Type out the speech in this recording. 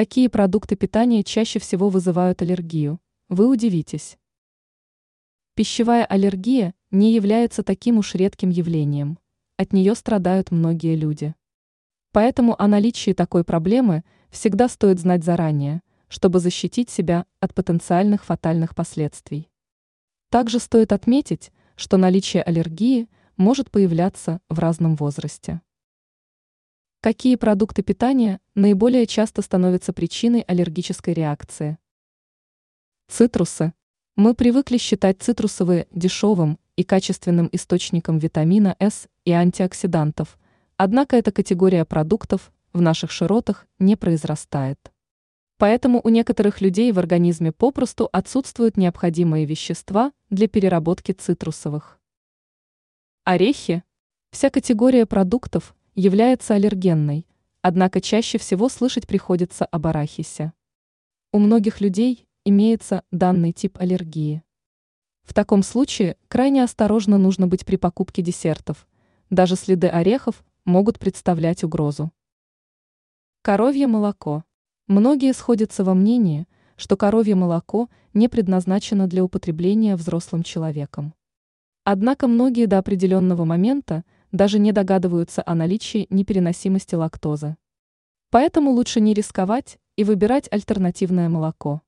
Какие продукты питания чаще всего вызывают аллергию? Вы удивитесь. Пищевая аллергия не является таким уж редким явлением. От нее страдают многие люди. Поэтому о наличии такой проблемы всегда стоит знать заранее, чтобы защитить себя от потенциальных фатальных последствий. Также стоит отметить, что наличие аллергии может появляться в разном возрасте. Какие продукты питания наиболее часто становятся причиной аллергической реакции? Цитрусы. Мы привыкли считать цитрусовые дешевым и качественным источником витамина С и антиоксидантов, однако эта категория продуктов в наших широтах не произрастает. Поэтому у некоторых людей в организме попросту отсутствуют необходимые вещества для переработки цитрусовых. Орехи. Вся категория продуктов является аллергенной, однако чаще всего слышать приходится об арахисе. У многих людей имеется данный тип аллергии. В таком случае крайне осторожно нужно быть при покупке десертов. Даже следы орехов могут представлять угрозу. Коровье молоко. Многие сходятся во мнении, что коровье молоко не предназначено для употребления взрослым человеком. Однако многие до определенного момента даже не догадываются о наличии непереносимости лактозы. Поэтому лучше не рисковать и выбирать альтернативное молоко.